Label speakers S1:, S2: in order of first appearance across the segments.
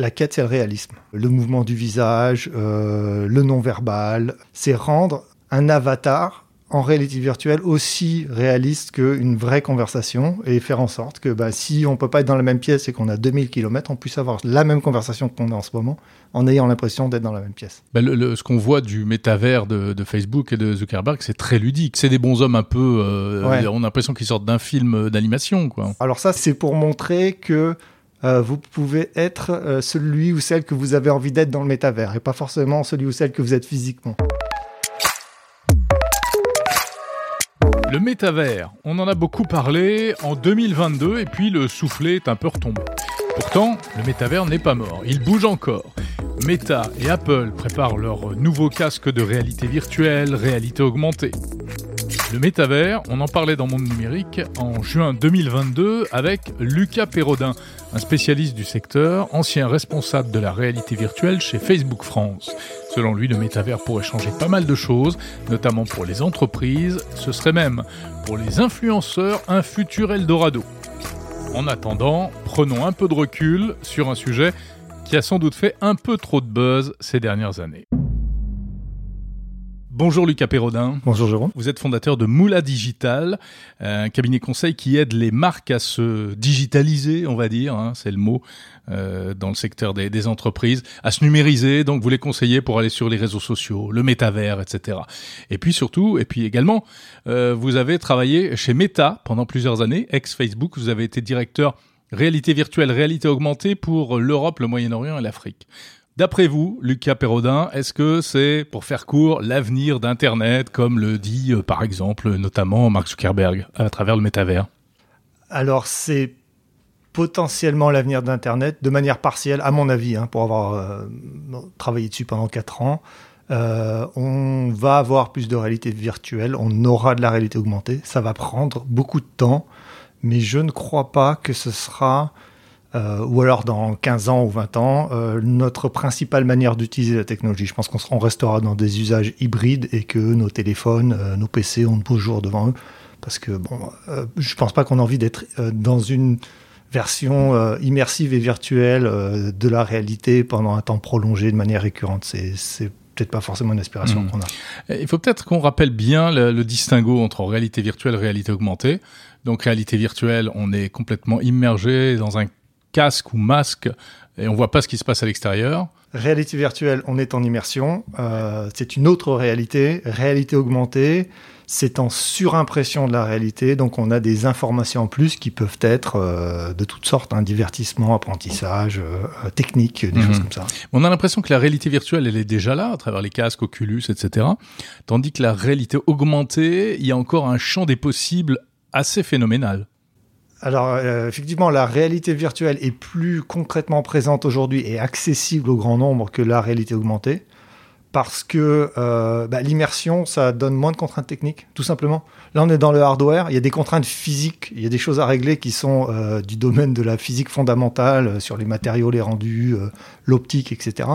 S1: La quête, c'est le réalisme. Le mouvement du visage, euh, le non-verbal, c'est rendre un avatar en réalité virtuelle aussi réaliste qu'une vraie conversation et faire en sorte que bah, si on peut pas être dans la même pièce et qu'on a 2000 km, on puisse avoir la même conversation qu'on a en ce moment en ayant l'impression d'être dans la même pièce.
S2: Le, ce qu'on voit du métavers de, de, Facebook et de Zuckerberg, c'est très ludique. C'est des bons hommes un peu... Euh, On a l'impression qu'ils sortent d'un film d'animation. quoi.
S1: Alors ça, c'est pour montrer que euh, vous pouvez être euh, celui ou celle que vous avez envie d'être dans le métavers et pas forcément celui ou celle que vous êtes physiquement.
S2: Le métavers, on en a beaucoup parlé en 2022 et puis le soufflet est un peu retombé. Pourtant, le métavers n'est pas mort, il bouge encore. Meta et Apple préparent leur nouveau casque de réalité virtuelle, réalité augmentée. Le métavers, on en parlait dans Monde Numérique en juin 2022 avec Lucas Perrodin, un spécialiste du secteur, ancien responsable de la réalité virtuelle chez Facebook France. Selon lui, le métavers pourrait changer pas mal de choses, notamment pour les entreprises, ce serait même pour les influenceurs un futur Eldorado. En attendant, prenons un peu de recul sur un sujet qui a sans doute fait un peu trop de buzz ces dernières années. Bonjour Lucas Perrodin.
S1: Bonjour Jérôme.
S2: Vous êtes fondateur de Moula Digital, un cabinet conseil qui aide les marques à se digitaliser, on va dire, hein, c'est le mot, euh, dans le secteur des, des, entreprises, à se numériser. Donc vous les conseillez pour aller sur les réseaux sociaux, le métavers, etc. Et puis surtout, et puis également, euh, vous avez travaillé chez Meta pendant plusieurs années, ex-Facebook. Vous avez été directeur réalité virtuelle, réalité augmentée pour l'Europe, le Moyen-Orient et l'Afrique. D'après vous, Lucas Perrodin, est-ce que c'est, pour faire court, l'avenir d'Internet, comme le dit euh, par exemple notamment Mark Zuckerberg à travers le métavers?
S1: Alors c'est potentiellement l'avenir d'Internet, de manière partielle, à mon avis, hein, pour avoir euh, travaillé dessus pendant 4 ans. Euh, on va avoir plus de réalité virtuelle, on aura de la réalité augmentée, ça va prendre beaucoup de temps, mais je ne crois pas que ce sera euh, ou alors dans 15 ans ou 20 ans, euh, notre principale manière d'utiliser la technologie. Je pense qu'on restera dans des usages hybrides et que nos téléphones, euh, nos PC ont de beaux jours devant eux. Parce que bon, euh, je pense pas qu'on a envie d'être euh, dans une version euh, immersive et virtuelle de la réalité pendant un temps prolongé de manière récurrente. C'est peut-être pas forcément une aspiration mmh. qu'on a.
S2: Il faut peut-être qu'on rappelle bien le, le distinguo entre réalité virtuelle et réalité augmentée. Donc réalité virtuelle, on est complètement immergé dans un casque ou masque et on voit pas ce qui se passe à l'extérieur.
S1: Réalité virtuelle, on est en immersion, euh, c'est une autre réalité. Réalité augmentée, c'est en surimpression de la réalité, donc on a des informations en plus qui peuvent être euh, de toutes sortes, hein, divertissement, apprentissage, euh, technique, des mmh. choses comme ça.
S2: On a l'impression que la réalité virtuelle, elle est déjà là, à travers les casques, Oculus, etc. Tandis que la réalité augmentée, il y a encore un champ des possibles assez phénoménal.
S1: Alors, euh, effectivement, la réalité virtuelle est plus concrètement présente aujourd'hui et accessible au grand nombre que la réalité augmentée. Parce que euh, bah, l'immersion, ça donne moins de contraintes techniques, tout simplement. Là, on est dans le hardware, il y a des contraintes physiques, il y a des choses à régler qui sont euh, du domaine de la physique fondamentale, euh, sur les matériaux, les rendus, l'optique, etc.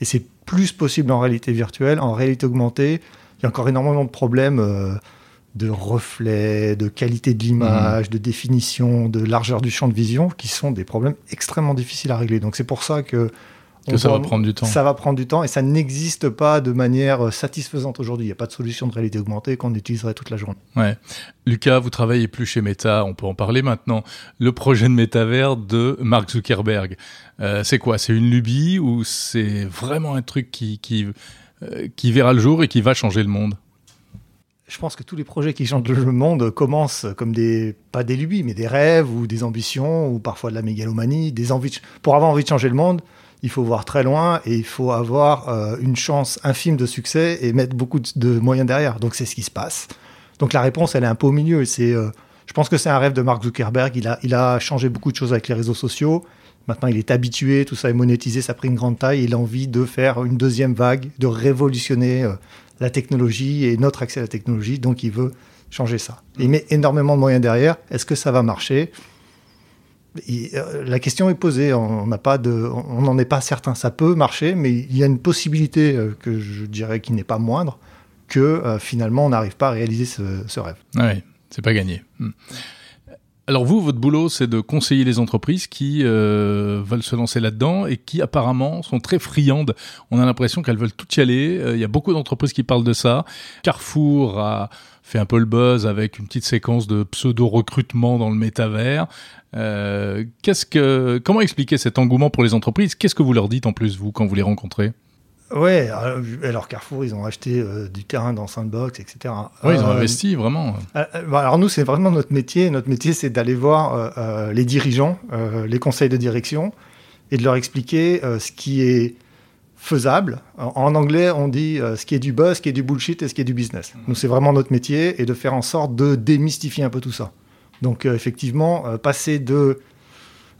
S1: Et c'est plus possible en réalité virtuelle. En réalité augmentée, il y a encore énormément de problèmes de reflets, de qualité de l'image, mmh. de définition, de largeur du champ de vision, qui sont des problèmes extrêmement difficiles à régler. Donc c'est pour ça que,
S2: que ça va prendre du temps.
S1: Ça va prendre du temps et ça n'existe pas de manière satisfaisante aujourd'hui. Il n'y a pas de solution de réalité augmentée qu'on utiliserait toute la journée.
S2: Ouais. Lucas, vous travaillez plus chez Meta, on peut en parler maintenant. Le projet de métavers de Mark Zuckerberg, euh, c'est quoi? C'est une lubie ou c'est vraiment un truc qui, qui, euh, qui verra le jour et qui va changer le monde?
S1: Je pense que tous les projets qui changent le monde commencent comme des, pas des lubies, mais des rêves ou des ambitions ou parfois de la mégalomanie, des envies. Pour avoir envie de changer le monde, il faut voir très loin et il faut avoir euh, une chance infime de succès et mettre beaucoup de, moyens derrière. Donc c'est ce qui se passe. Donc la réponse, elle est un peu au milieu. C'est, euh, je pense que c'est un rêve de Mark Zuckerberg. Il a, il a changé beaucoup de choses avec les réseaux sociaux. Maintenant, il est habitué, tout ça est monétisé, ça a pris une grande taille. Il a envie de faire une deuxième vague, de révolutionner euh, la technologie et notre accès à la technologie, donc il veut changer ça. Il met énormément de moyens derrière. Est-ce que ça va marcher? Et, euh, La question est posée. On n'en est pas certain. Ça peut marcher, mais il y a une possibilité euh, que je dirais qui n'est pas moindre que euh, finalement on n'arrive pas à réaliser ce, ce rêve.
S2: Oui, c'est pas gagné. Hmm. Alors vous, votre boulot, c'est de conseiller les entreprises qui euh, veulent se lancer là-dedans et qui apparemment sont très friandes. On a l'impression qu'elles veulent tout y aller. Euh, il y a beaucoup d'entreprises qui parlent de ça. Carrefour a fait un peu le buzz avec une petite séquence de pseudo-recrutement dans le métavers. Euh, qu'est-ce que, comment expliquer cet engouement pour les entreprises? Qu'est-ce que vous leur dites en plus, vous, quand vous les rencontrez?
S1: Ouais, alors Carrefour, ils ont acheté euh, du terrain dans Sandbox, etc.
S2: Oui, ils ont euh, investi vraiment.
S1: Euh, alors nous, c'est vraiment notre métier. Notre métier, c'est d'aller voir les dirigeants, les conseils de direction, et de leur expliquer ce qui est faisable. En, anglais, on dit ce qui est du buzz, ce qui est du bullshit et ce qui est du business. Nous, c'est vraiment notre métier et de faire en sorte de démystifier un peu tout ça. Donc effectivement, passer de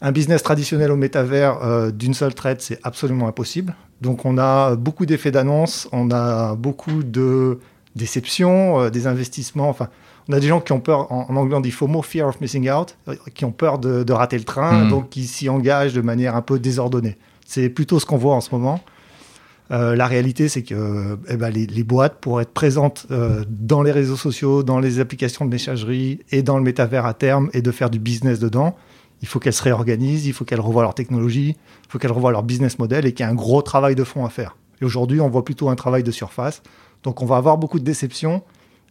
S1: un business traditionnel au métavers d'une seule traite, c'est absolument impossible. Donc on a beaucoup d'effets d'annonce, on a beaucoup de déceptions, euh, des investissements. Enfin, on a des gens qui ont peur, en, anglais on dit FOMO, Fear of Missing Out, euh, qui ont peur de, rater le train, hmm. donc qui s'y engagent de manière un peu désordonnée. C'est plutôt ce qu'on voit en ce moment. Euh, la réalité, c'est que eh ben, les, boîtes, pour être présentes dans les réseaux sociaux, dans les applications de messagerie et dans le métavers à terme et de faire du business dedans, il faut qu'elles se réorganisent, il faut qu'elles revoient leur technologie, il faut qu'elles revoient leur business model et qu'il y ait un gros travail de fond à faire. Et aujourd'hui, on voit plutôt un travail de surface. Donc on va avoir beaucoup de déceptions,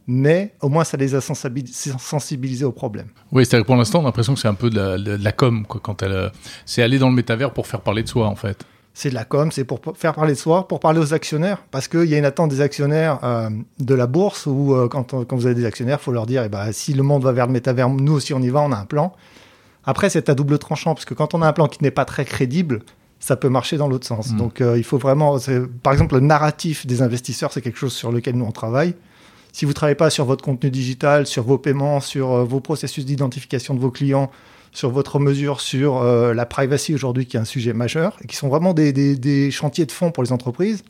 S1: mais au moins ça les a sensibilisés au problème.
S2: Oui, c'est-à-dire que pour l'instant, on a l'impression que c'est un peu de la, com, quand elle, euh, c'est aller dans le métavers pour faire parler de soi, en fait.
S1: C'est de la com, c'est pour faire parler de soi, pour parler aux actionnaires, parce qu'il y a une attente des actionnaires euh, de la bourse où euh, quand, vous avez des actionnaires, il faut leur dire, eh ben, si le monde va vers le métavers, nous aussi on y va, on a un plan. Après, c'est à double tranchant, parce que quand on a un plan qui n'est pas très crédible, ça peut marcher dans l'autre sens. Mm. Donc, euh, il faut vraiment. Par exemple, le narratif des investisseurs, c'est quelque chose sur lequel nous on travaille. Si vous ne travaillez pas sur votre contenu digital, sur vos paiements, sur euh, vos processus d'identification de vos clients, sur votre mesure sur euh, la privacy aujourd'hui, qui est un sujet majeur, et qui sont vraiment des, des, chantiers de fond pour les entreprises,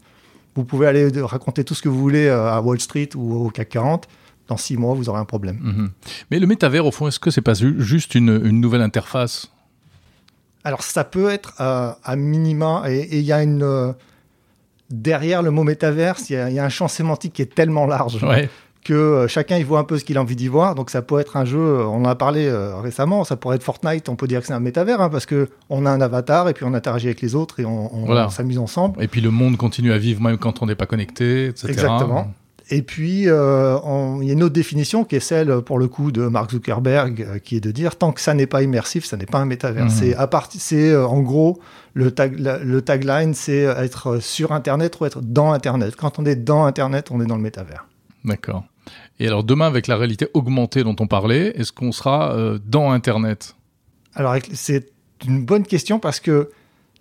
S1: vous pouvez aller raconter tout ce que vous voulez à Wall Street ou au CAC 40 dans six mois, vous aurez un problème. Mhm.
S2: Mais le métavers, au fond, est-ce que c'est pas juste une, nouvelle interface?
S1: Alors, ça peut être euh, à minima, et il y a une. Euh, derrière le mot métaverse, il y, a un champ sémantique qui est tellement large. Que euh, chacun y voit un peu ce qu'il a envie d'y voir. Donc ça peut être un jeu, on en a parlé récemment, ça pourrait être Fortnite, on peut dire que c'est un métavers, hein, parce que on a un avatar et puis on interagit avec les autres et on, s'amuse ensemble.
S2: Et puis le monde continue à vivre même quand on n'est pas connecté, etc.
S1: Exactement. Et puis, euh, il y a une autre définition qui est celle, pour le coup, de Mark Zuckerberg, euh, qui est de dire tant que ça n'est pas immersif, ça n'est pas un métavers. Mhm. C'est à c'est euh, en gros le, le tagline, c'est être sur Internet ou être dans Internet. Quand on est dans Internet, on est dans le métavers.
S2: D'accord. Et alors demain, avec la réalité augmentée dont on parlait, est-ce qu'on sera dans Internet?
S1: Alors c'est une bonne question parce que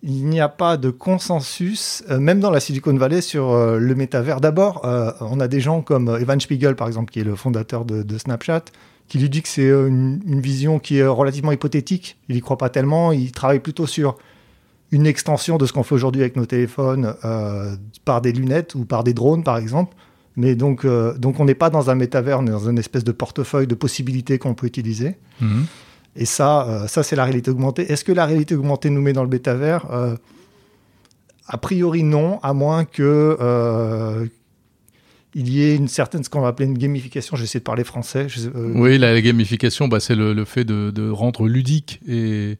S1: il n'y a pas de consensus, euh, même dans la Silicon Valley, sur euh, le métavers. D'abord, euh, on a des gens comme Evan Spiegel, par exemple, qui est le fondateur de, Snapchat, qui lui dit que c'est une, vision qui est relativement hypothétique. Il n'y croit pas tellement. Il travaille plutôt sur une extension de ce qu'on fait aujourd'hui avec nos téléphones par des lunettes ou par des drones, par exemple. Mais donc, donc on n'est pas dans un métavers, on est dans une espèce de portefeuille de possibilités qu'on peut utiliser. Mhm. Et ça, euh, ça c'est la réalité augmentée. Est-ce que la réalité augmentée nous met dans le métavers euh, A priori non, à moins que euh, il y ait une certaine, ce qu'on va appeler une gamification. J'essaie de parler français.
S2: oui, la, gamification, bah, c'est le, fait de, rendre ludique et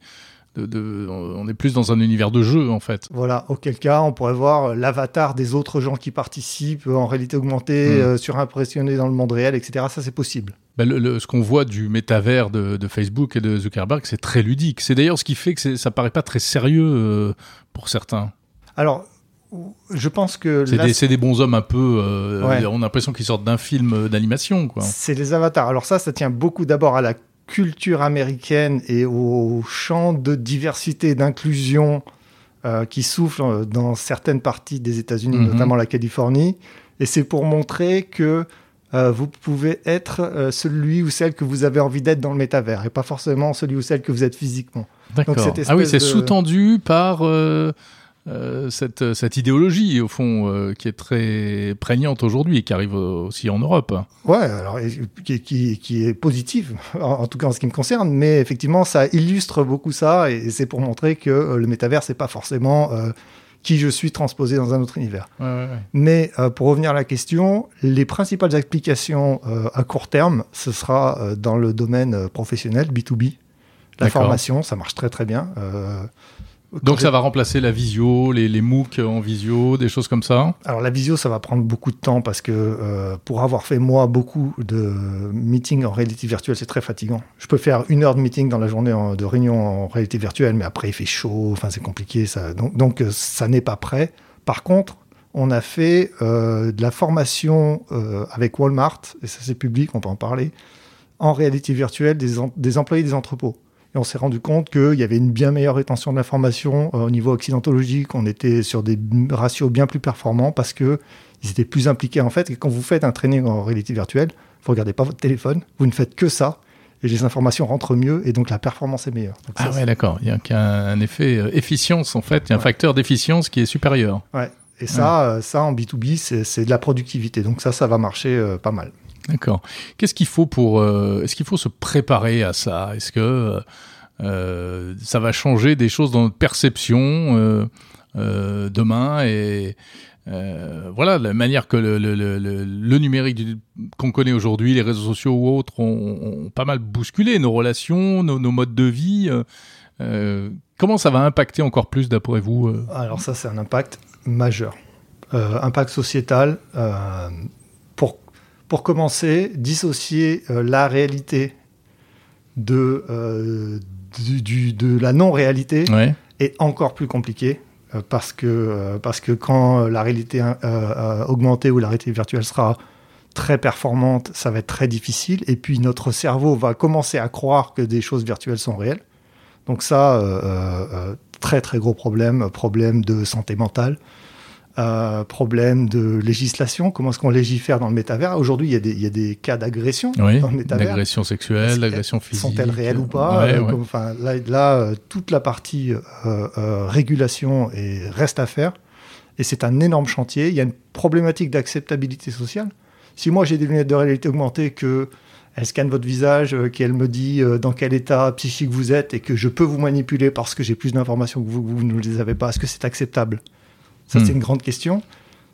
S2: on est plus dans un univers de jeu en fait.
S1: Voilà, auquel cas on pourrait voir l'avatar des autres gens qui participent en réalité augmentée, hmm. surimpressionné dans le monde réel, etc. Ça c'est possible.
S2: Bah, ce qu'on voit du métavers de, Facebook et de Zuckerberg, c'est très ludique. C'est d'ailleurs ce qui fait que ça paraît pas très sérieux euh, pour certains.
S1: Alors, je pense que
S2: c'est des, bons hommes un peu. Euh, on a l'impression qu'ils sortent d'un film d'animation,
S1: C'est les avatars. Alors ça, ça tient beaucoup d'abord à la culture américaine et au champ de diversité et d'inclusion euh, qui souffle dans certaines parties des États-Unis, mhm. notamment la Californie. Et c'est pour montrer que euh, vous pouvez être euh, celui ou celle que vous avez envie d'être dans le métavers et pas forcément celui ou celle que vous êtes physiquement.
S2: D'accord. Ah oui, c'est sous-tendu par euh, cette, cette, idéologie, au fond, qui est très prégnante aujourd'hui et qui arrive aussi en Europe.
S1: Ouais, alors, qui, qui, qui est positive, en, tout cas en ce qui me concerne, mais effectivement, ça illustre beaucoup ça et c'est pour montrer que le métavers, c'est pas forcément qui je suis transposé dans un autre univers.
S2: Ouais, ouais, ouais.
S1: Mais euh, pour revenir à la question, les principales applications euh, à court terme, ce sera euh, dans le domaine professionnel, B2B. La formation, ça marche très très bien.
S2: Donc ça va remplacer la visio, les, les MOOC en visio, des choses comme ça
S1: Alors la visio, ça va prendre beaucoup de temps parce que euh, pour avoir fait moi beaucoup de meetings en réalité virtuelle, c'est très fatigant. Je peux faire une heure de meeting dans la journée en- de réunion en réalité virtuelle, mais après il fait chaud, enfin c'est compliqué. Ça, donc, donc euh, ça n'est pas prêt. Par contre, on a fait euh, de la formation euh, avec Walmart, et ça c'est public, on peut en parler, en réalité virtuelle des, des employés des entrepôts. Et on s'est rendu compte qu'il y avait une bien meilleure rétention de l'information euh, au niveau accidentologique. On était sur des ratios bien plus performants parce que ils étaient plus impliqués en fait. Et quand vous faites un training en réalité virtuelle, vous regardez pas votre téléphone, vous ne faites que ça. Et les informations rentrent mieux et donc la performance est meilleure. Donc
S2: Ah
S1: ça,
S2: ouais, d'accord. Il y a un effet euh, efficience, en fait. Il y a un
S1: Ouais.
S2: facteur d'efficience qui est supérieur.
S1: Ouais. Et ça, euh, ça en B2B, c'est c'est de la productivité. Donc ça, ça va marcher euh, pas mal.
S2: D'accord. Qu'est-ce qu'il faut pour... euh, Est-ce qu'il faut se préparer à ça? Est-ce que euh, ça va changer des choses dans notre perception euh, demain et... voilà, la manière que le, numérique qu'on connaît aujourd'hui, les réseaux sociaux ou autres, ont, pas mal bousculé nos relations, nos, modes de vie. comment ça va impacter encore plus, d'après vous
S1: Alors ça, c'est un impact majeur. Impact sociétal. Pour, commencer, dissocier euh, la réalité de, euh, du, du- de la non-réalité
S2: Ouais.
S1: est encore plus compliqué. euh, parce, que, parce que quand la réalité augmentée ou la réalité virtuelle sera très performante, ça va être très difficile. Et puis notre cerveau va commencer à croire que des choses virtuelles sont réelles. Donc ça, très très gros problème, problème de santé mentale, euh, problème de législation. Comment est-ce qu'on légifère dans le métavers? Aujourd'hui, il y, a des- il y a des cas d'agression
S2: Oui,
S1: dans le métavers.
S2: l'agression sexuelle,
S1: qu'elles-
S2: physique.
S1: Sont-elles réelles ou pas?
S2: Ouais,
S1: Euh,
S2: ouais.
S1: comme- enfin, Là, là, euh, toute la partie euh, régulation est, reste à faire. Et c'est un énorme chantier. Il y a une problématique d'acceptabilité sociale. Si moi j'ai des lunettes de réalité augmentée, que elle scanne votre visage, qu'elle me dit dans quel état psychique vous êtes et que je peux vous manipuler parce que j'ai plus d'informations que vous, vous ne les avez pas, est-ce que c'est acceptable? Ça,
S2: Hmm.
S1: c'est une grande question.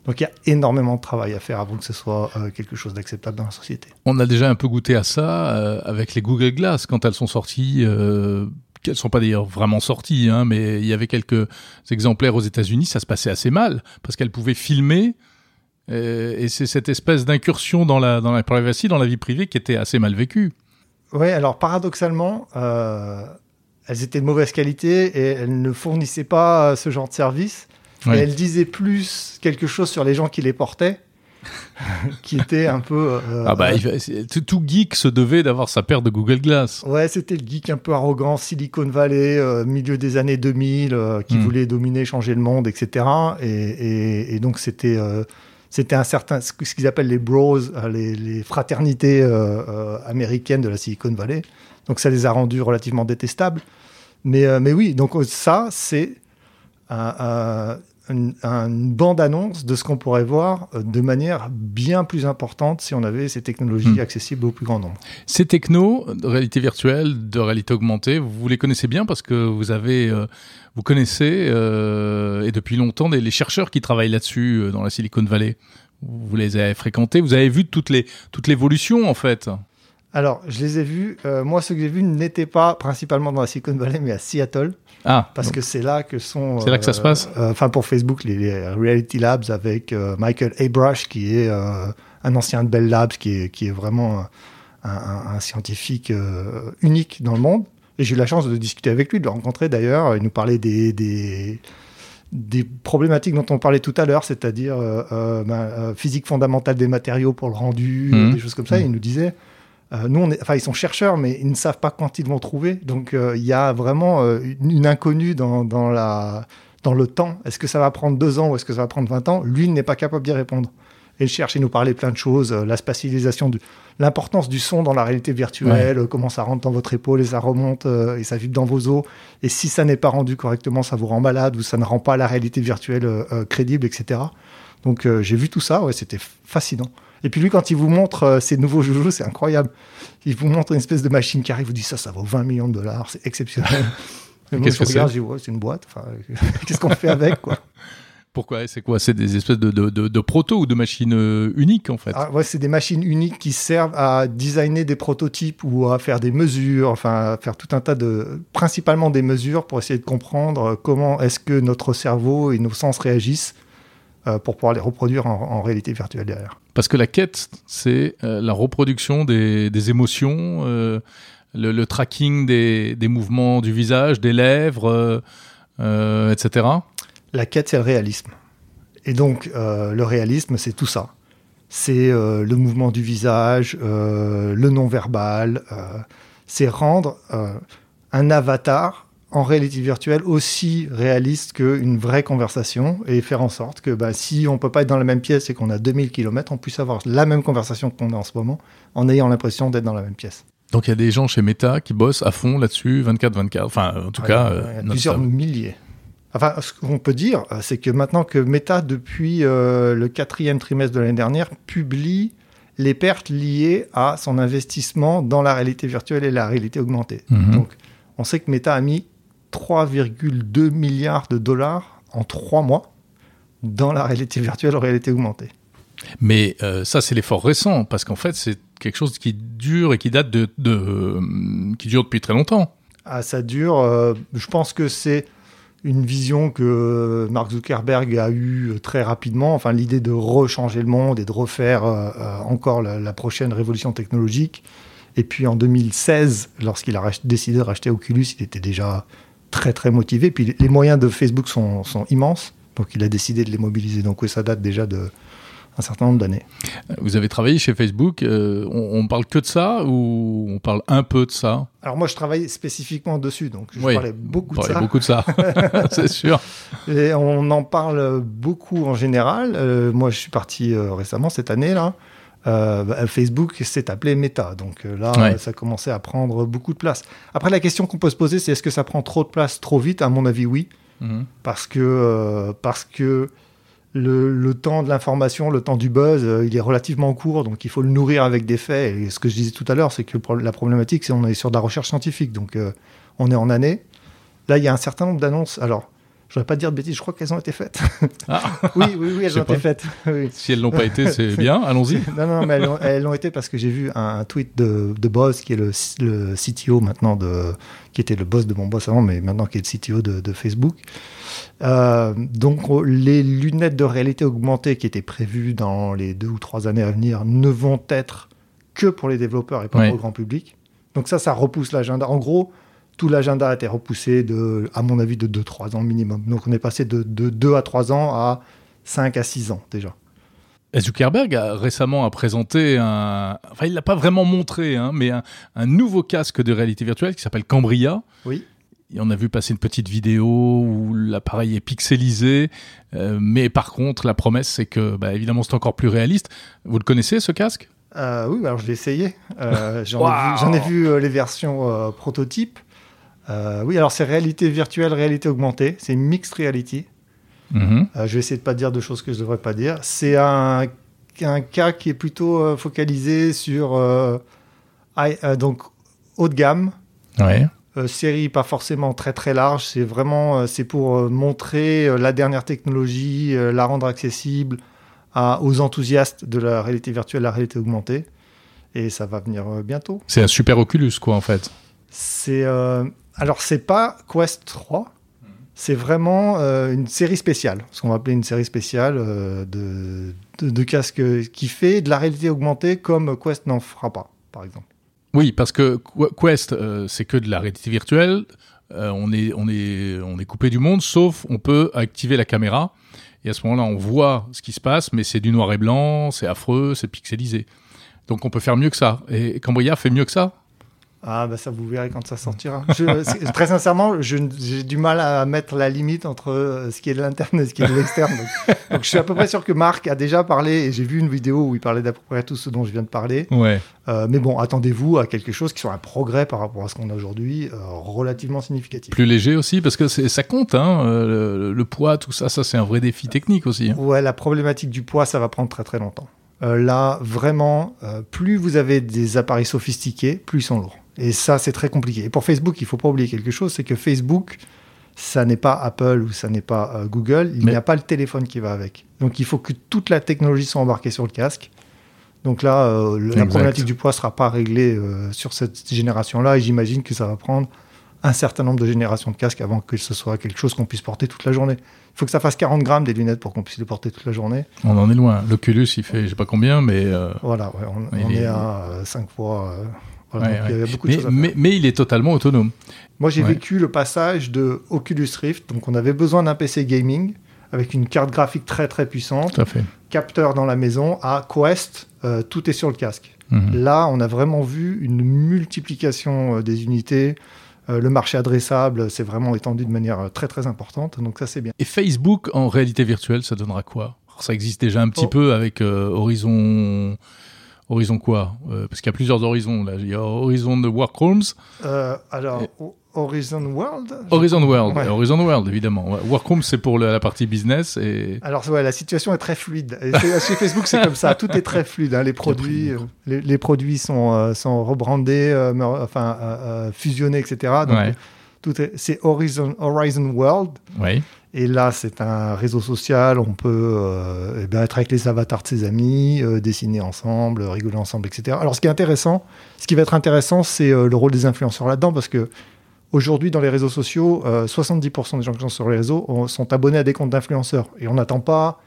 S1: Donc il y a énormément de travail à faire avant que ce soit euh, quelque chose d'acceptable dans la société.
S2: On a déjà un peu goûté à ça euh, avec les Google Glass quand elles sont sorties. Euh, qu'elles sont pas d'ailleurs vraiment sorties, hein, mais il y avait quelques exemplaires aux États-Unis. Ça se passait assez mal parce qu'elles pouvaient filmer. euh, et c'est cette espèce d'incursion dans la dans la privacy, dans la vie privée, qui était assez mal vécue.
S1: Oui, alors paradoxalement, elles étaient de mauvaise qualité et elles ne fournissaient pas ce genre de service.
S2: Ouais.
S1: Et elles disaient plus quelque chose sur les gens qui les portaient, qui était un peu. euh,
S2: ah bah, tout- geek se devait d'avoir sa paire de Google Glass.
S1: Ouais, c'était le geek un peu arrogant, Silicon Valley, euh, milieu des années 2000, euh, qui
S2: Hmm.
S1: voulait dominer, changer le monde, etc. Et, et- et donc c'était euh, c'était un certain ce qu'ils appellent les bros, les, les fraternités euh, euh, américaines de la Silicon Valley. Donc ça les a rendus relativement détestables. Mais euh, mais oui, donc ça c'est une, une bande-annonce de ce qu'on pourrait voir euh, de manière bien plus importante si on avait ces technologies
S2: Hmm.
S1: accessibles au plus grand nombre.
S2: Ces technos de réalité virtuelle, de réalité augmentée, vous les connaissez bien parce que vous avez, euh, vous connaissez euh, et depuis longtemps des, les chercheurs qui travaillent là-dessus euh, dans la Silicon Valley. Vous les avez fréquentés, vous avez vu toutes les toute l'évolution en fait.
S1: Alors, je les ai vus. euh, moi, ceux que j'ai vus n'étaient pas principalement dans la Silicon Valley, mais à Seattle,
S2: Ah,
S1: parce
S2: donc,
S1: que c'est là que sont.
S2: C'est là que ça se passe?
S1: euh, Enfin, pour Facebook, les, les Reality Labs avec euh, Michael Abrush, qui est euh, un ancien de Bell Labs, qui est, qui est vraiment un, un- un scientifique euh, unique dans le monde. Et j'ai eu la chance de discuter avec lui, de le rencontrer d'ailleurs. Il nous parlait des, des, des problématiques dont on parlait tout à l'heure, c'est-à-dire euh, euh, ben, euh, physique fondamentale des matériaux pour le rendu,
S2: Mhm.
S1: des choses comme ça.
S2: Mhm.
S1: Il nous disait, euh, nous, on est, enfin, ils sont chercheurs, mais ils ne savent pas quand ils vont trouver. Donc, euh, il y a vraiment euh, une, une inconnue dans, dans, la, dans le temps. Est-ce que ça va prendre deux ans ou est-ce que ça va prendre 20 ans? Lui, il n'est pas capable d'y répondre. Et il cherche, il nous parlait plein de choses, la spatialisation, du, l'importance du son dans la réalité virtuelle, comment ça rentre dans votre épaule et ça remonte et ça vibre dans vos os. Et si ça n'est pas rendu correctement, ça vous rend malade ou ça ne rend pas la réalité virtuelle crédible, etc. Donc j'ai vu tout ça, ouais, c'était fascinant. Et puis lui, quand il vous montre euh, ses nouveaux joujoux, c'est incroyable. Il vous montre une espèce de machine qui arrive, il vous dit ça, ça vaut 20 millions de dollars, c'est exceptionnel.
S2: Qu'est-ce que
S1: regarde, je dis, ouais, c'est une boîte. Qu'est-ce qu'on fait avec, quoi
S2: Pourquoi C'est quoi C'est des espèces de, de, de, protos ou de machines euh, uniques en fait?
S1: Ah, ouais, c'est des machines uniques qui servent à designer des prototypes ou à faire des mesures, enfin à faire tout un tas de, principalement des mesures pour essayer de comprendre comment est-ce que notre cerveau et nos sens réagissent euh, pour pouvoir les reproduire en, réalité virtuelle derrière.
S2: Parce que la quête, c'est euh, la reproduction des, des émotions, le, tracking des, des, mouvements du visage, des lèvres, etc.
S1: La quête, c'est le réalisme. Et donc, euh, le réalisme, c'est tout ça. C'est euh, le mouvement du visage, euh, le non-verbal. c'est rendre un avatar en réalité virtuelle aussi réaliste qu'une vraie conversation et faire en sorte que bah, si on ne peut pas être dans la même pièce et qu'on a 2000 km, on puisse avoir la même conversation qu'on a en ce moment en ayant l'impression d'être dans la même pièce.
S2: Donc il y a des gens chez Meta qui bossent à fond là-dessus, 24-24, enfin en tout cas...
S1: plusieurs milliers. Enfin, ce qu'on peut dire, euh, c'est que maintenant que Meta, depuis euh, le quatrième trimestre de l'année dernière, publie les pertes liées à son investissement dans la réalité virtuelle et la réalité augmentée. Mhm. Donc, on sait que Meta a mis 3,2 milliards de dollars en trois mois dans la réalité virtuelle et réalité augmentée.
S2: Mais euh, ça, c'est l'effort récent, parce qu'en fait, c'est quelque chose qui dure et qui date de, qui dure depuis très longtemps.
S1: Ah, ça dure. je pense que c'est une vision que Mark Zuckerberg a eue très rapidement, enfin l'idée de rechanger le monde et de refaire euh, euh, encore la, prochaine révolution technologique. Et puis en 2016, lorsqu'il a décidé de racheter Oculus, il était déjà très très motivé. Puis les moyens de Facebook sont, sont immenses, donc il a décidé de les mobiliser. Donc oui, ça date déjà de, un certain nombre d'années.
S2: Vous avez travaillé chez Facebook, euh, on, parle que de ça ou on parle un peu de ça?
S1: Alors moi je travaille spécifiquement dessus, donc je parlais beaucoup de ça.
S2: beaucoup de ça, c'est sûr.
S1: Et on en parle beaucoup en général. Euh, moi je suis parti euh, récemment cette année là. Bah, Facebook s'est appelé Meta, donc là ça commençait à prendre beaucoup de place. Après la question qu'on peut se poser c'est est-ce que ça prend trop de place trop vite? À mon avis oui, mhm. parce que parce que le, temps de l'information, le temps du buzz, euh, il est relativement court, donc il faut le nourrir avec des faits. Et ce que je disais tout à l'heure, c'est que la problématique, c'est qu'on est sur de la recherche scientifique, donc euh, on est en année. Là, il y a un certain nombre d'annonces. Alors, je voudrais pas dire de bêtises, je crois qu'elles ont été faites. Ah. oui, oui, oui, elles ont été faites.
S2: Si elles n'ont pas été, c'est bien, allons-y.
S1: non, non, mais elles l'ont été parce que j'ai vu un, tweet de, de Boss, qui est le, le, CTO maintenant, de, qui était le boss de mon boss avant, mais maintenant qui est le CTO de, de Facebook. Euh, donc les lunettes de réalité augmentée qui étaient prévues dans les deux ou trois années à venir ne vont être que pour les développeurs et pas pour le grand public. Donc ça, ça repousse l'agenda. En gros, tout l'agenda a été repoussé, de, à mon avis, de 2-3 ans minimum. Donc on est passé de, de 2 à 3 ans à 5 à 6 ans déjà.
S2: Zuckerberg a récemment a présenté un, enfin il l'a pas vraiment montré, hein, mais un, un, nouveau casque de réalité virtuelle qui s'appelle Cambria.
S1: Oui.
S2: Et on a vu passer une petite vidéo où l'appareil est pixelisé, euh, mais par contre la promesse c'est que, bah, évidemment, c'est encore plus réaliste. Vous le connaissez ce casque?
S1: Euh, Oui, alors je l'ai essayé. Euh, j'en ai, vu les versions prototypes. Oui, alors c'est réalité virtuelle, réalité augmentée. C'est mixed reality. Mhm. je vais essayer de pas dire de choses que je devrais pas dire. C'est un, un, cas qui est plutôt focalisé sur donc haut de gamme.
S2: Ouais.
S1: Euh, série pas forcément très très large, c'est vraiment euh, c'est pour euh, montrer la dernière technologie, la rendre accessible à, aux enthousiastes de la réalité virtuelle, la réalité augmentée. Et ça va venir bientôt.
S2: C'est un super Oculus quoi en fait.
S1: C'est alors c'est pas Quest 3, c'est vraiment une série spéciale, ce qu'on va appeler une série spéciale de, de, de casques qui fait de la réalité augmentée comme Quest n'en fera pas, par exemple.
S2: Oui, parce que Quest, euh, c'est que de la réalité virtuelle. Euh, on, est, on, est, on est coupé du monde, sauf on peut activer la caméra. Et à ce moment-là, on voit ce qui se passe, mais c'est du noir et blanc, c'est affreux, c'est pixelisé. Donc on peut faire mieux que ça. Et Cambria fait mieux que ça
S1: ah, bah ça, vous verrez quand ça sortira. très sincèrement, j'ai du mal à mettre la limite entre euh, ce qui est de l'interne et ce qui est de l'externe. Donc, je suis à peu près sûr que Marc a déjà parlé, et j'ai vu une vidéo où il parlait d'à peu près tout ce dont je viens de parler.
S2: Ouais.
S1: Euh, mais bon, attendez-vous à quelque chose qui soit un progrès par rapport à ce qu'on a aujourd'hui, euh, relativement significatif.
S2: Plus léger aussi, parce que ça compte, hein, le, poids, tout ça, ça c'est un vrai défi technique aussi. Hein.
S1: Ouais, la problématique du poids, ça va prendre très très longtemps. là, vraiment, plus vous avez des appareils sophistiqués, plus ils sont lourds. Et ça, c'est très compliqué. Et pour Facebook, il faut pas oublier quelque chose, c'est que Facebook, ça n'est pas Apple ou ça n'est pas euh, Google, il
S2: Mais-
S1: n'y a pas le téléphone qui va avec. Donc il faut que toute la technologie soit embarquée sur le casque. Donc là, euh, le- la problématique du poids ne sera pas réglée euh, sur cette génération-là et j'imagine que ça va prendre un certain nombre de générations de casques avant que ce soit quelque chose qu'on puisse porter toute la journée. Il faut que ça fasse 40 grammes des lunettes pour qu'on puisse les porter toute la journée.
S2: On en est loin. L'Oculus, il fait je sais pas combien, mais.
S1: Voilà, ouais, on, est
S2: est-
S1: à 5 fois. Voilà,
S2: ouais,
S1: donc il y a
S2: ouais.
S1: beaucoup de
S2: mais,
S1: choses à faire.
S2: mais, mais il est totalement autonome.
S1: Moi, j'ai
S2: Ouais.
S1: vécu le passage de Oculus Rift. Donc, on avait besoin d'un PC gaming avec une carte graphique très très puissante, capteur dans la maison, à Quest, euh, tout est sur le casque.
S2: Mhm.
S1: Là, on a vraiment vu une multiplication euh, des unités. Euh, le marché adressable s'est vraiment étendu de manière très très importante. Donc, ça, c'est bien.
S2: Et Facebook en réalité virtuelle, ça donnera quoi? Alors, Ça existe déjà un petit
S1: Oh.
S2: peu avec Horizon. Horizon quoi Euh, Parce qu'il y a plusieurs horizons là. Il y a Horizon de Workrooms,
S1: Euh, alors,
S2: Et-
S1: Horizon World
S2: Horizon World,
S1: Ouais.
S2: Horizon World évidemment. Ouais. Workrooms c'est pour la, la partie business et
S1: Alors ouais, la situation est très fluide. Et c'est- chez Facebook, c'est comme ça. Tout est très fluide. hein. Les produits, euh, les, les produits sont, euh, sont rebrandés, euh, euh, enfin euh, euh, fusionnés, etc. Donc
S2: Ouais.
S1: Tout est, c'est Horizon, Horizon World. Et là, c'est un réseau social. On peut euh, eh bien, être avec les avatars de ses amis, euh, dessiner ensemble, rigoler ensemble, etc. Alors, ce qui est intéressant, ce qui va être intéressant, c'est euh, le rôle des influenceurs là-dedans, parce que aujourd'hui, dans les réseaux sociaux, euh, 70% des gens qui sont sur les réseaux ont- sont abonnés à des comptes d'influenceurs. Et on n'attend pas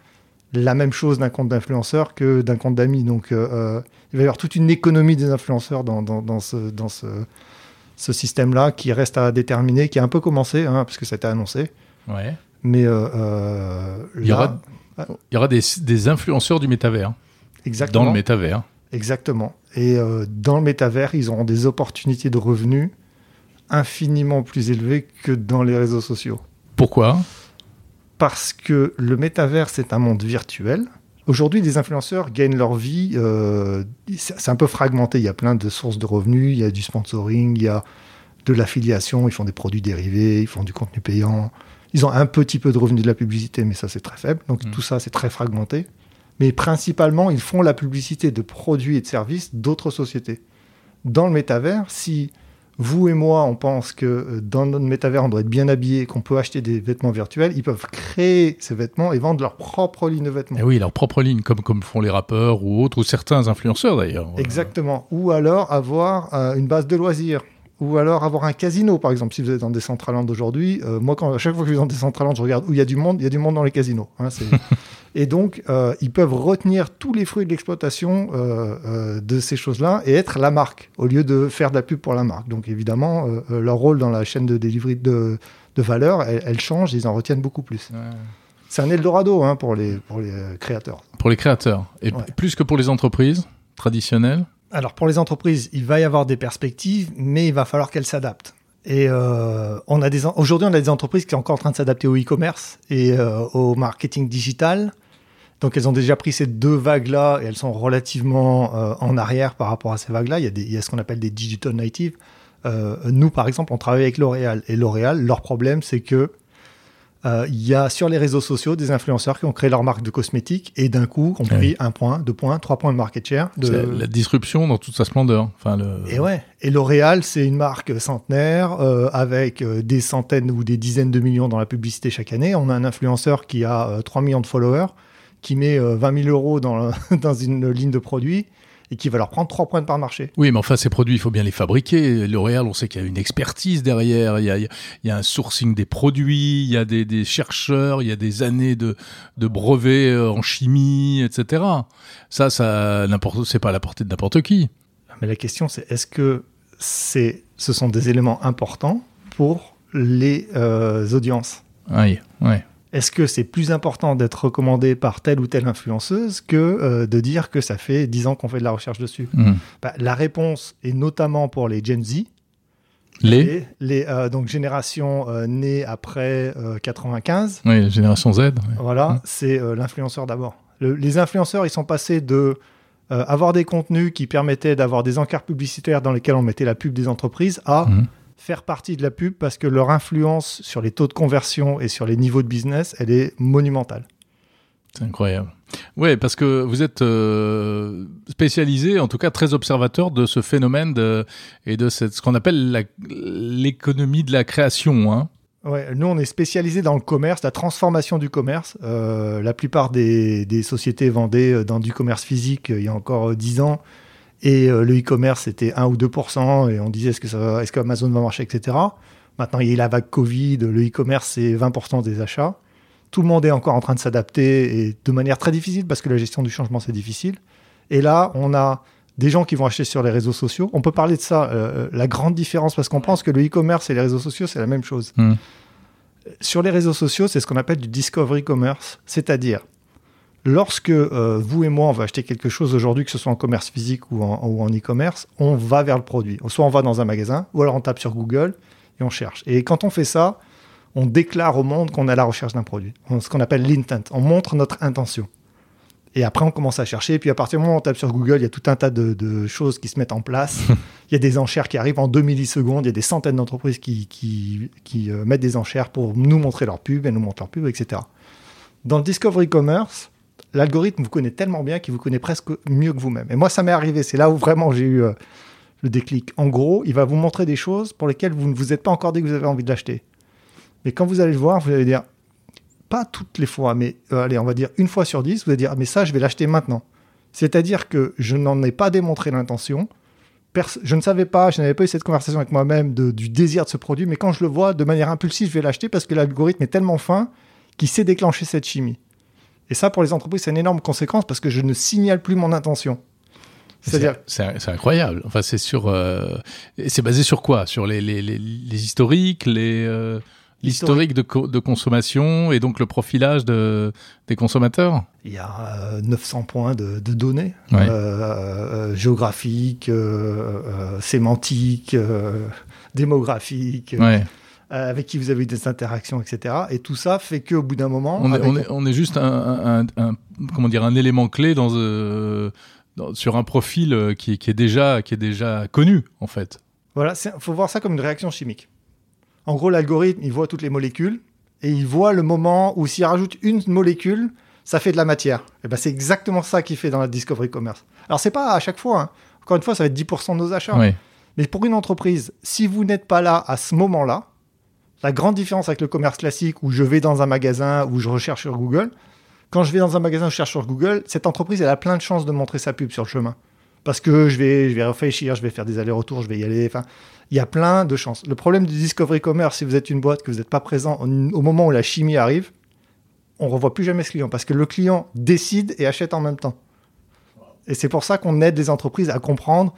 S1: la même chose d'un compte d'influenceur que d'un compte d'amis. Donc, il va y avoir toute une économie des influenceurs dans, dans, dans ce, dans ce, ce système-là qui reste à déterminer, qui a un peu commencé, hein, parce que ça a été annoncé.
S2: ouais.
S1: Mais euh, euh,
S2: Il y
S1: là,
S2: aura- Il y aura des, des influenceurs du métavers
S1: exactement,
S2: dans le métavers.
S1: exactement. Et euh, dans le métavers, ils auront des opportunités de revenus infiniment plus élevées que dans les réseaux sociaux.
S2: Pourquoi?
S1: Parce que le métavers, c'est un monde virtuel. Aujourd'hui, les influenceurs gagnent leur vie. euh, c'est un peu fragmenté. Il y a plein de sources de revenus. Il y a du sponsoring, il y a de l'affiliation. Ils font des produits dérivés, ils font du contenu payant. Ils ont un petit peu de revenus de la publicité, mais ça, c'est très faible. Donc,
S2: Mm.
S1: tout ça, c'est très fragmenté. Mais principalement, ils font la publicité de produits et de services d'autres sociétés. Dans le métavers, si vous et moi, on pense que euh, dans notre métavers, on doit être bien habillé, qu'on peut acheter des vêtements virtuels, ils peuvent créer ces vêtements et vendre leur propre ligne de vêtements.
S2: Eh oui, leur propre ligne, comme, comme font les rappeurs ou autres, ou certains influenceurs d'ailleurs.
S1: Exactement. Ou alors avoir euh, une base de loisirs. Ou alors avoir un casino, par exemple, si vous êtes dans des Decentraland aujourd'hui. euh, moi, quand, à chaque fois que je vais dans des Decentraland, je regarde où il y a du monde. Il y a du monde dans les casinos. hein, et donc, euh, ils peuvent retenir tous les fruits de l'exploitation euh, euh, de ces choses-là et être la marque, au lieu de faire de la pub pour la marque. Donc, évidemment, leur rôle dans la chaîne de delivery de, de valeur, elle, elle change, ils en retiennent beaucoup plus.
S2: Ouais.
S1: C'est un Eldorado hein, pour les, pour les créateurs.
S2: Pour les créateurs. Et
S1: Ouais.
S2: plus que pour les entreprises traditionnelles?
S1: Alors pour les entreprises, il va y avoir des perspectives, mais il va falloir qu'elles s'adaptent. Et euh, on a aujourd'hui, on a des entreprises qui sont encore en train de s'adapter au e-commerce et euh, au marketing digital. Donc elles ont déjà pris ces deux vagues-là et elles sont relativement euh, en arrière par rapport à ces vagues-là. Il il y a ce qu'on appelle des digital natives. Nous, par exemple, on travaille avec L'Oréal. Et L'Oréal, leur problème, c'est que euh, il y a sur les réseaux sociaux des influenceurs qui ont créé leur marque de cosmétiques et d'un coup ont pris un point, deux points, trois points de market share. De...
S2: C'est La disruption dans toute sa splendeur. Enfin, le...
S1: Et ouais. Et L'Oréal, c'est une marque centenaire euh, avec euh, des centaines ou des dizaines de millions dans la publicité chaque année. On a un influenceur qui a euh, 3 millions de followers, qui met euh, 20 000 euros dans, le- dans une ligne de produits et qui va leur prendre 3 points de part de marché.
S2: Oui, mais enfin, ces produits, il faut bien les fabriquer. L'Oréal, on sait qu'il y a une expertise derrière, il y a, il y un sourcing des produits, il y a des, des chercheurs, il y a des années de, de brevets euh, en chimie, etc. Ça, ça c'est pas à la portée de n'importe qui.
S1: Mais la question, c'est est-ce que c'est, ce sont des éléments importants pour les euh, audiences?
S2: Oui, ouais.
S1: Est-ce que c'est plus important d'être recommandé par telle ou telle influenceuse que euh, de dire que ça fait 10 ans qu'on fait de la recherche dessus?
S2: Mhm.
S1: Bah, La réponse est notamment pour les Gen Z,
S2: Les,
S1: les euh, donc génération euh, née après euh, 95.
S2: oui, génération Z. ouais.
S1: Voilà,
S2: Mhm.
S1: c'est l'influenceur d'abord. Le- les influenceurs, ils sont passés de avoir des contenus qui permettaient d'avoir des encarts publicitaires dans lesquels on mettait la pub des entreprises à
S2: Mhm.
S1: Faire partie de la pub parce que leur influence sur les taux de conversion et sur les niveaux de business, elle est monumentale.
S2: C'est incroyable. Oui, parce que vous êtes euh, spécialisé, en tout cas très observateur de ce phénomène de, et de cette, ce qu'on appelle l'économie de la création. Hein.
S1: Ouais, nous, on est spécialisé dans le commerce, la transformation du commerce. Euh, la plupart des, des, sociétés vendaient euh, dans du commerce physique il y a encore 10 ans. Et le e-commerce, c'était 1 ou 2% et on disait est-ce que ça, est-ce qu'Amazon va marcher, etc. Maintenant, il y a la vague Covid, le e-commerce, c'est 20% des achats. Tout le monde est encore en train de s'adapter et de manière très difficile parce que la gestion du changement, c'est difficile. Et là, on a des gens qui vont acheter sur les réseaux sociaux. On peut parler de ça, euh, la grande différence, parce qu'on pense que le e-commerce et les réseaux sociaux, c'est la même chose. Hmm. Sur les réseaux sociaux, c'est ce qu'on appelle du discovery commerce, c'est-à-dire lorsque euh, vous et moi, on va acheter quelque chose aujourd'hui, que ce soit en commerce physique ou en e-commerce, on va vers le produit. Soit on va dans un magasin, ou alors on tape sur Google et on cherche. Et quand on fait ça, on déclare au monde qu'on est à la recherche d'un produit. Ce qu'on appelle l'intent. On montre notre intention. Et après, on commence à chercher. Et puis, à partir du moment où on tape sur Google, il y a tout un tas de, choses qui se mettent en place. il y a des enchères qui arrivent en 2 millisecondes. Il y a des centaines d'entreprises qui, qui, euh, mettent des enchères pour nous montrer leur pub et nous montrent leur pub, etc. Dans le Discovery Commerce, l'algorithme vous connaît tellement bien qu'il vous connaît presque mieux que vous-même. Et moi, ça m'est arrivé. C'est là où vraiment j'ai eu euh, le déclic. En gros, il va vous montrer des choses pour lesquelles vous ne vous êtes pas encore dit que vous avez envie de l'acheter. Mais quand vous allez le voir, vous allez dire, pas toutes les fois, mais euh, allez, on va dire une fois sur dix, vous allez dire, ah, mais ça, je vais l'acheter maintenant. C'est-à-dire que je n'en ai pas démontré l'intention. Je ne savais pas, je n'avais pas eu cette conversation avec moi-même du désir de ce produit, mais quand je le vois de manière impulsive, je vais l'acheter parce que l'algorithme est tellement fin qu'il sait déclencher cette chimie. Et ça, pour les entreprises, c'est une énorme conséquence parce que je ne signale plus mon intention.
S2: C'est-à-dire, c'est incroyable. Enfin, c'est sur, euh, c'est basé sur quoi? Sur les, les, les, les historiques, les euh, l'historique de, de, consommation et donc le profilage de, des consommateurs?
S1: Il y a 900 euh, points de, de données euh, euh, géographiques, sémantiques, démographiques. Avec qui vous avez eu des interactions, etc. Et tout ça fait qu'au bout d'un moment,
S2: on est, on, est, on est, juste un, un, un, comment dire un élément clé dans, dans sur un profil qui, qui, est déjà qui est déjà connu en fait.
S1: Voilà, il faut voir ça comme une réaction chimique. En gros, l'algorithme, il voit toutes les molécules et il voit le moment où s'il rajoute une molécule, ça fait de la matière. Et ben, c'est exactement ça qu'il fait dans la Discovery Commerce. Alors, c'est pas à chaque fois. Hein. Encore une fois, ça va être 10% de nos achats. Mais pour une entreprise, si vous n'êtes pas là à ce moment-là, la grande différence avec le commerce classique où je vais dans un magasin, où je recherche sur Google, quand je vais dans un magasin, je cherche sur Google, cette entreprise, elle a plein de chances de montrer sa pub sur le chemin. Parce que je vais, je vais réfléchir, je vais faire des allers-retours, je vais y aller. Enfin, il y a plein de chances. Le problème du Discovery Commerce, si vous êtes une boîte, que vous n'êtes pas présent au moment où la chimie arrive, on ne revoit plus jamais ce client parce que le client décide et achète en même temps. Et c'est pour ça qu'on aide les entreprises à comprendre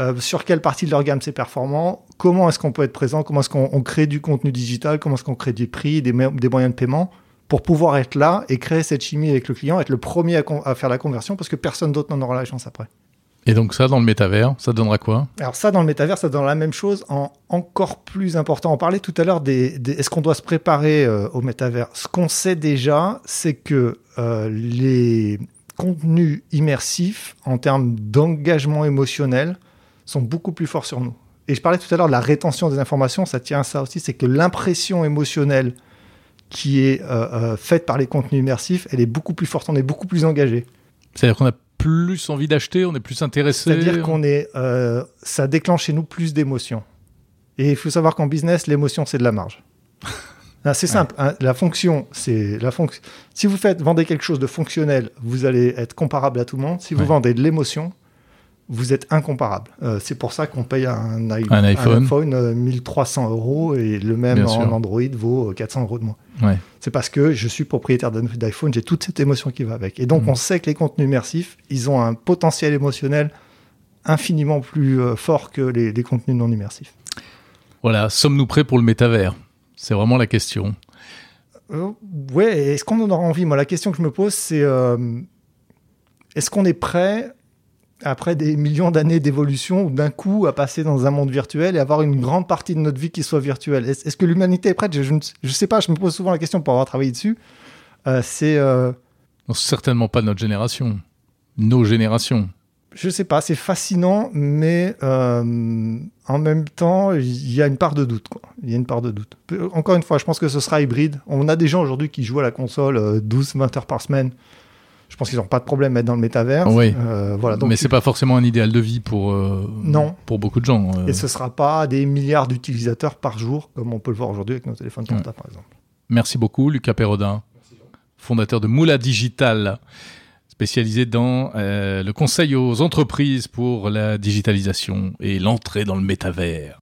S1: euh, sur quelle partie de leur gamme c'est performant, comment est-ce qu'on peut être présent, comment est-ce qu'on crée du contenu digital, comment est-ce qu'on crée des prix, des, des, moyens de paiement? Pour pouvoir être là et créer cette chimie avec le client, être le premier à, à faire la conversion parce que personne d'autre n'en aura la chance après.
S2: Et donc ça, dans le métavers, ça donnera quoi?
S1: Alors ça, dans le métavers, ça donnera la même chose en encore plus important. On parlait tout à l'heure des, est-ce qu'on doit se préparer euh, au métavers? Ce qu'on sait déjà, c'est que euh, les contenus immersifs, en termes d'engagement émotionnel, sont beaucoup plus forts sur nous. Et je parlais tout à l'heure de la rétention des informations, ça tient à ça aussi, c'est que l'impression émotionnelle qui est euh, faite par les contenus immersifs, elle est beaucoup plus forte, on est beaucoup plus engagé.
S2: C'est-à-dire qu'on a plus envie d'acheter, on est plus intéressé.
S1: C'est-à-dire qu'on est, euh, ça déclenche chez nous plus d'émotions. Et il faut savoir qu'en business, l'émotion c'est de la marge. c'est simple. Hein, la fonction, c'est la fonction. Si vous faites vendez quelque chose de fonctionnel, vous allez être comparable à tout le monde. Si vous vendez de l'émotion, vous êtes incomparable. Euh, c'est pour ça qu'on paye un,
S2: un
S1: iPhone, 1300 euh, euros et le même en Android vaut 400 euros de moins. C'est parce que je suis propriétaire d'iPhone, j'ai toute cette émotion qui va avec. Et donc, mm. on sait que les contenus immersifs, ils ont un potentiel émotionnel infiniment plus euh, fort que les, contenus non immersifs.
S2: Voilà, sommes-nous prêts pour le métavers? C'est vraiment la question.
S1: ouais, est-ce qu'on en aura envie? Moi, la question que je me pose, c'est est-ce qu'on est prêt après des millions d'années d'évolution, d'un coup à passer dans un monde virtuel et avoir une grande partie de notre vie qui soit virtuelle. Est-ce que l'humanité est prête? Je ne sais pas, je me pose souvent la question pour avoir travaillé dessus. Euh, c'est euh...
S2: certainement pas notre génération, nos générations.
S1: Je sais pas, c'est fascinant, mais euh, en même temps, il y a une part de doute. Il y a une part de doute. Encore une fois, je pense que ce sera hybride. On a des gens aujourd'hui qui jouent à la console 12-20 euh, heures par semaine Je pense qu'ils n'ont pas de problème à être dans le métavers.
S2: Oui.
S1: Euh, voilà. Donc
S2: Mais c'est pas forcément un idéal de vie pour, euh,
S1: Non.
S2: pour beaucoup de gens. euh.
S1: Et ce sera pas des milliards d'utilisateurs par jour, comme on peut le voir aujourd'hui avec nos téléphones portables, par exemple.
S2: Merci beaucoup, Lucas Perrodin, fondateur de Moula Digital, spécialisé dans euh, le conseil aux entreprises pour la digitalisation et l'entrée dans le métavers.